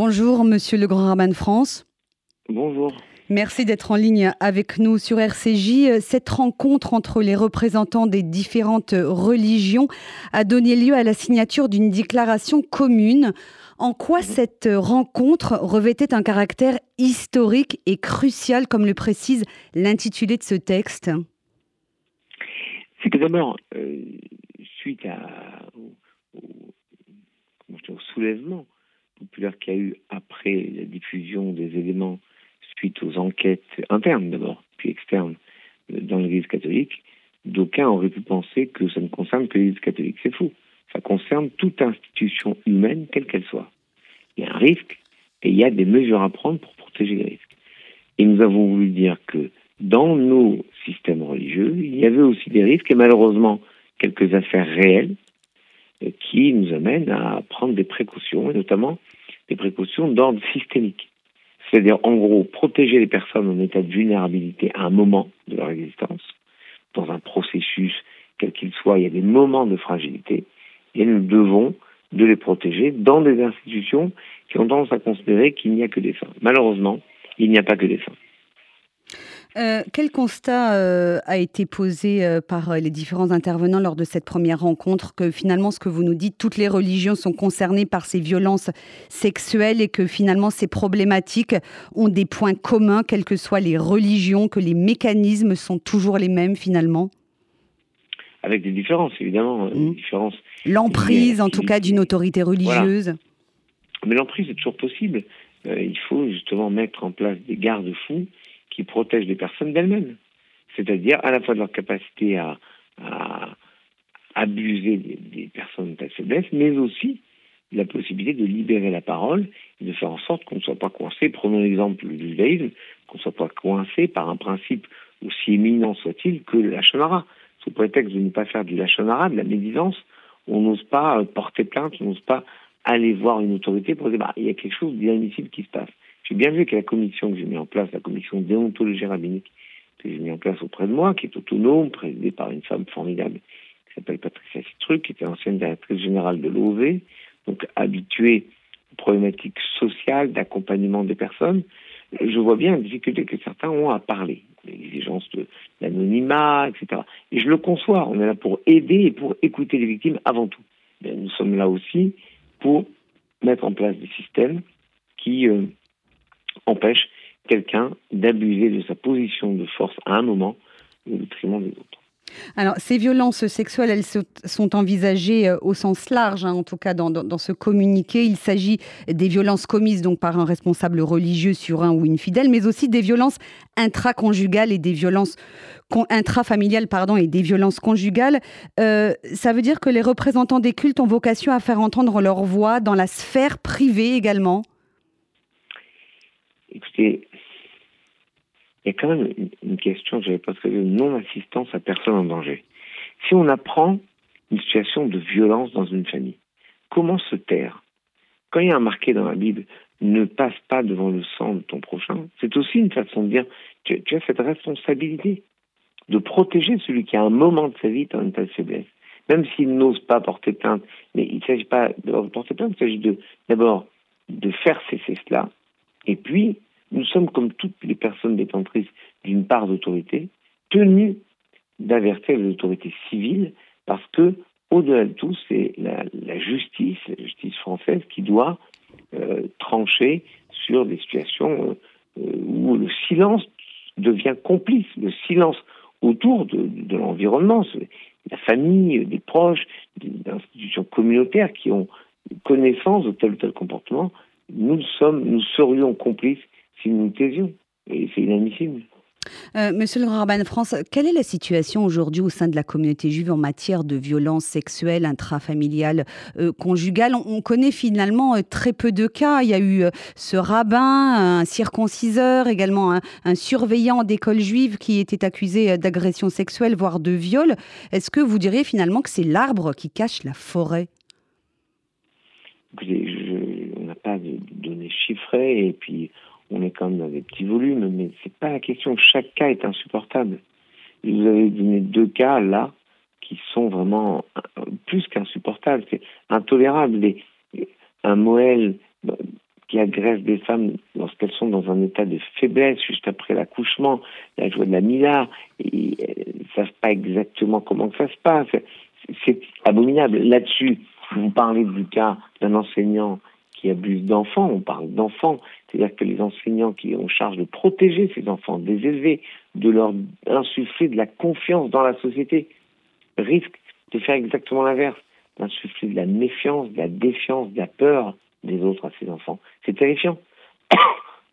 Bonjour, monsieur le Grand Rabbin de France. Bonjour. Merci d'être en ligne avec nous sur RCJ. Cette rencontre entre les représentants des différentes religions a donné lieu à la signature d'une déclaration commune. En quoi cette rencontre revêtait un caractère historique et crucial, comme le précise l'intitulé de ce texte? C'est que d'abord, euh, suite au, au soulèvement populaire qu'il y a eu après la diffusion des éléments suite aux enquêtes internes d'abord, puis externes euh, dans l'Église catholique, d'aucuns auraient pu penser que ça ne concerne que l'Église catholique. C'est faux. Ça concerne toute institution humaine, quelle qu'elle soit. Il y a un risque et il y a des mesures à prendre pour protéger les risques. Et nous avons voulu dire que dans nos systèmes religieux, il y avait aussi des risques et malheureusement quelques affaires réelles qui nous amènent à prendre des précautions, et notamment des précautions d'ordre systémique. C'est-à-dire, en gros, protéger les personnes en état de vulnérabilité à un moment de leur existence, dans un processus, quel qu'il soit, il y a des moments de fragilité, et nous devons de les protéger dans des institutions qui ont tendance à considérer qu'il n'y a que des fins. Malheureusement, il n'y a pas que des fins. Euh, quel constat euh, a été posé euh, par les différents intervenants lors de cette première rencontre? Que finalement ce que vous nous dites, toutes les religions sont concernées par ces violences sexuelles et que finalement ces problématiques ont des points communs, quelles que soient les religions, que les mécanismes sont toujours les mêmes finalement? Avec des différences évidemment, mmh. différences. L'emprise en tout cas d'une autorité religieuse? Mais l'emprise est toujours possible. il faut justement mettre en place des garde-fous qui protègent les personnes d'elles-mêmes. C'est-à-dire à la fois de leur capacité à, abuser des, personnes de faiblesse, mais aussi la possibilité de libérer la parole et de faire en sorte qu'on ne soit pas coincé, prenons l'exemple du judaïsme, qu'on ne soit pas coincé par un principe aussi éminent soit-il que le lachonara. Sous prétexte de ne pas faire du lachonara, de la médisance, on n'ose pas porter plainte, on n'ose pas aller voir une autorité pour dire bah, il y a quelque chose d'inadmissible qui se passe. J'ai bien vu que la commission que j'ai mis en place, la commission déontologie rabbinique que j'ai mis en place auprès de moi, qui est autonome, présidée par une femme formidable qui s'appelle Patricia Citruc, qui était ancienne directrice générale de l'OV, donc habituée aux problématiques sociales, d'accompagnement des personnes, je vois bien la difficulté que certains ont à parler, l'exigence de l'anonymat, etc. Et je le conçois, on est là pour aider et pour écouter les victimes avant tout. Nous sommes là aussi pour mettre en place des systèmes qui euh, empêche quelqu'un d'abuser de sa position de force à un moment au détriment des autres. Alors, ces violences sexuelles, elles sont envisagées euh, au sens large, hein, en tout cas dans, dans, ce communiqué. Il s'agit des violences commises donc par un responsable religieux sur un ou une fidèle, mais aussi des violences intraconjugales et des violences intrafamiliales pardon, et des violences conjugales. Euh, ça veut dire que les représentants des cultes ont vocation à faire entendre leur voix dans la sphère privée également? Écoutez, il y a quand même une, question, je n'avais pas de non-assistance à personne en danger. Si on apprend une situation de violence dans une famille, comment se taire? Quand il y a un marqué dans la Bible, ne passe pas devant le sang de ton prochain, c'est aussi une façon de dire, tu, as cette responsabilité de protéger celui qui, à un moment de sa vie, en état de faiblesse. Même s'il n'ose pas porter plainte, mais il ne s'agit pas de porter plainte, il s'agit d'abord de faire cesser cela, et puis, nous sommes, comme toutes les personnes détentrices d'une part d'autorité, tenus d'avertir les autorités civiles parce que, au-delà de tout, c'est la, justice, la justice française, qui doit euh, trancher sur des situations euh, où le silence devient complice, le silence autour de, de l'environnement, la famille, des proches, des institutions communautaires qui ont connaissance de tel ou tel comportement. Nous sommes, nous serions complices nous nous taisions. Et c'est inadmissible. Euh, Monsieur le Rabbin de France, quelle est la situation aujourd'hui au sein de la communauté juive en matière de violences sexuelles, intrafamiliales, euh, conjugales on, connaît finalement euh, très peu de cas. Il y a eu ce rabbin, un circonciseur, également un, un surveillant d'école juive qui était accusé d'agression sexuelle, voire de viol. Est-ce que vous diriez finalement que c'est l'arbre qui cache la forêt? On n'a pas de données chiffrées et puis on est quand même dans des petits volumes, mais c'est pas la question. Chaque cas est insupportable. vous avez donné deux cas là qui sont vraiment plus qu'insupportables, c'est intolérable. un Moël qui agressent des femmes lorsqu'elles sont dans un état de faiblesse juste après l'accouchement, la joie de la Mila, et ils ne savent pas exactement comment ça se passe. C'est abominable. Là-dessus, vous parlez du cas d'un enseignant qui abuse d'enfants, on parle d'enfants, c'est-à-dire que les enseignants qui ont charge de protéger ces enfants, des élever, de leur insuffler de la confiance dans la société, risquent de faire exactement l'inverse, d'insuffler de la méfiance, de la défiance, de la peur des autres à ces enfants. C'est terrifiant.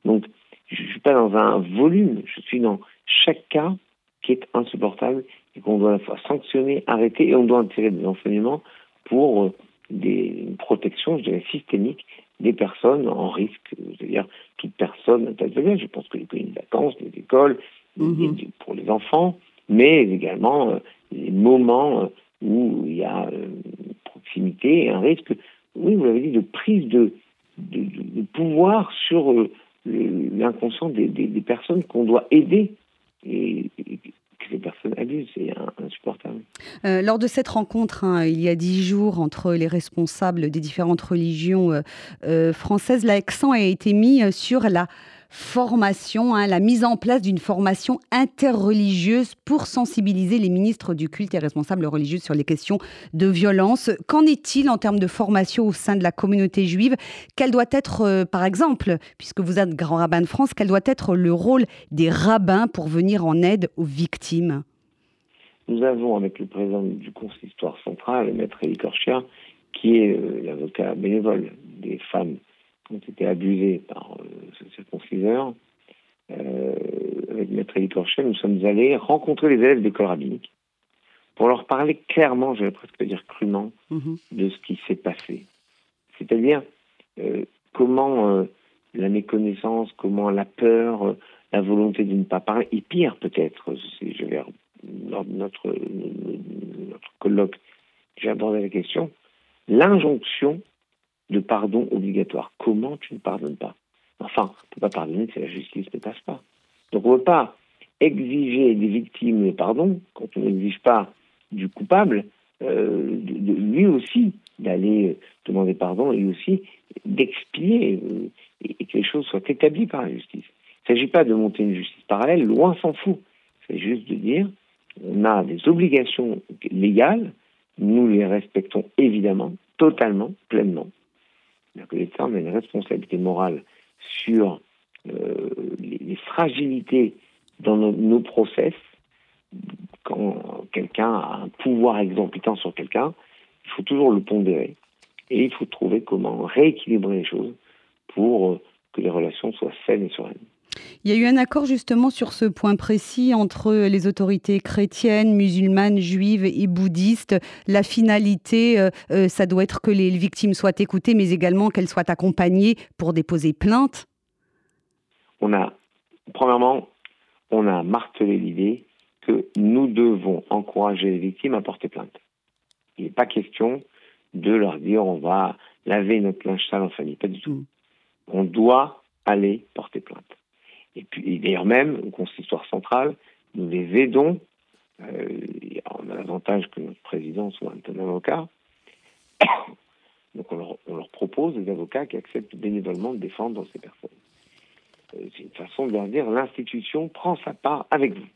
Donc, je ne suis pas dans un volume, je suis dans chaque cas qui est insupportable et qu'on doit à la fois sanctionner, arrêter et on doit en des enseignements pour euh, des protections, je dirais, systémiques des personnes en risque, c'est-à-dire toute personne je pense que les colonies de vacances, les écoles, mhm. pour les enfants, mais également euh, les moments euh, où il y a proximité et un risque oui, vous l'avez dit, de prise de, de, pouvoir sur euh, l'inconscient des, des, personnes qu'on doit aider. Et, que les personnes abusent. C'est insupportable. Euh, lors de cette rencontre, hein, il y a dix jours, entre les responsables des différentes religions euh, françaises, l'accent a été mis sur la formation, hein, la mise en place d'une formation interreligieuse pour sensibiliser les ministres du culte et responsables religieux sur les questions de violence. Qu'en est-il en termes de formation au sein de la communauté juive? Quel doit être, euh, par exemple, puisque vous êtes grand rabbin de France, quel doit être le rôle des rabbins pour venir en aide aux victimes? Nous avons, avec le président du consistoire central, le maître Elie Korchia, qui est euh, l'avocat bénévole des femmes ont été abusés par euh, ce circonciseur, euh, avec Maître Elie Corchet, nous sommes allés rencontrer les élèves d'école rabbinique pour leur parler clairement, je vais presque dire crûment, mhm. de ce qui s'est passé. C'est-à-dire euh, comment la méconnaissance, comment la peur, la volonté de ne pas parler, et pire peut-être, je vais, lors de notre, notre colloque, j'ai abordé la question, l'injonction de pardon obligatoire. Comment tu ne pardonnes pas? Enfin, on ne peut pas pardonner si la justice ne passe pas. Donc on ne peut pas exiger des victimes le pardon quand on n'exige pas du coupable, euh, lui aussi d'aller euh, demander pardon et aussi d'expier euh, et, que les choses soient établies par la justice. Il ne s'agit pas de monter une justice parallèle, loin s'en fout. C'est juste de dire on a des obligations légales, nous les respectons évidemment, totalement, pleinement que l'État a une responsabilité morale sur euh, les, fragilités dans nos, process. Quand quelqu'un a un pouvoir exorbitant sur quelqu'un, il faut toujours le pondérer et il faut trouver comment rééquilibrer les choses pour euh, que les relations soient saines et sereines. Il y a eu un accord justement sur ce point précis entre les autorités chrétiennes, musulmanes, juives et bouddhistes. La finalité, euh, euh, ça doit être que les victimes soient écoutées, mais également qu'elles soient accompagnées pour déposer plainte. On a, premièrement, on a martelé l'idée que nous devons encourager les victimes à porter plainte. Il n'est pas question de leur dire on va laver notre linge sale en famille, pas du tout. Mm. On doit aller porter plainte. Et puis, d'ailleurs même, au consistoire central, nous les aidons. Euh, on a l'avantage que notre président soit un avocat. Donc on leur, propose des avocats qui acceptent bénévolement de défendre ces personnes. Euh, c'est une façon de leur dire l'institution prend sa part avec vous.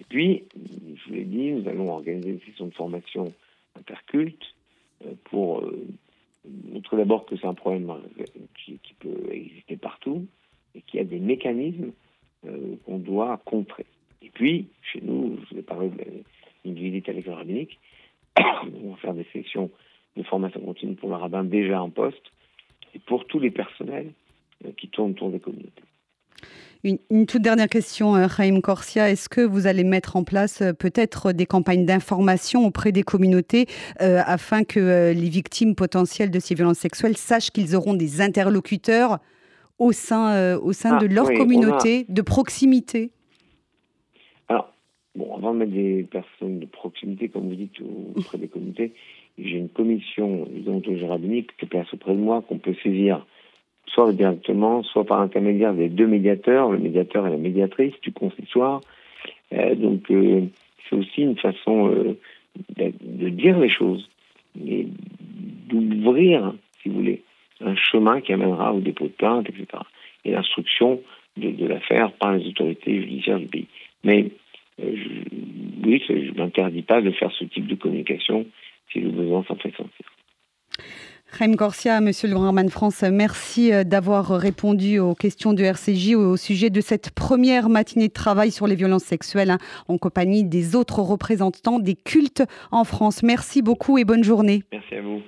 Et puis, je vous l'ai dit, nous allons organiser une session de formation interculte euh, pour montrer d'abord que c'est un problème qui, peut exister partout, et qu'il y a des mécanismes euh, qu'on doit contrer. Et puis, chez nous, je ai parlé d'une visite à l'école rabbinique, on va faire des sections de formation continue pour le rabbin déjà en poste et pour tous les personnels euh, qui tournent autour des communautés. Une, toute dernière question, Raïm euh, Corsia. Est-ce que vous allez mettre en place peut-être des campagnes d'information auprès des communautés afin que les victimes potentielles de ces violences sexuelles sachent qu'ils auront des interlocuteurs au sein, euh, au sein ah, de leur communauté de proximité Alors, bon, avant de mettre des personnes de proximité, comme vous dites, auprès des communautés, j'ai une commission de rabbinique qui place auprès de moi, qu'on peut saisir soit directement, soit par intermédiaire des deux médiateurs, le médiateur et la médiatrice du consistoire. Euh, donc, euh, c'est aussi une façon de, de, dire les choses et d'ouvrir, si vous voulez, un chemin qui amènera au dépôt de plainte, etc. Et l'instruction de, l'affaire par les autorités judiciaires du pays. Mais euh, oui, je ne m'interdis pas de faire ce type de communication si le besoin s'en fait sentir. Raim Corsia, Monsieur le Grand France, merci euh, d'avoir répondu aux questions du RCJ au sujet de cette première matinée de travail sur les violences sexuelles hein, en compagnie des autres représentants des cultes en France. Merci beaucoup et bonne journée. Merci à vous.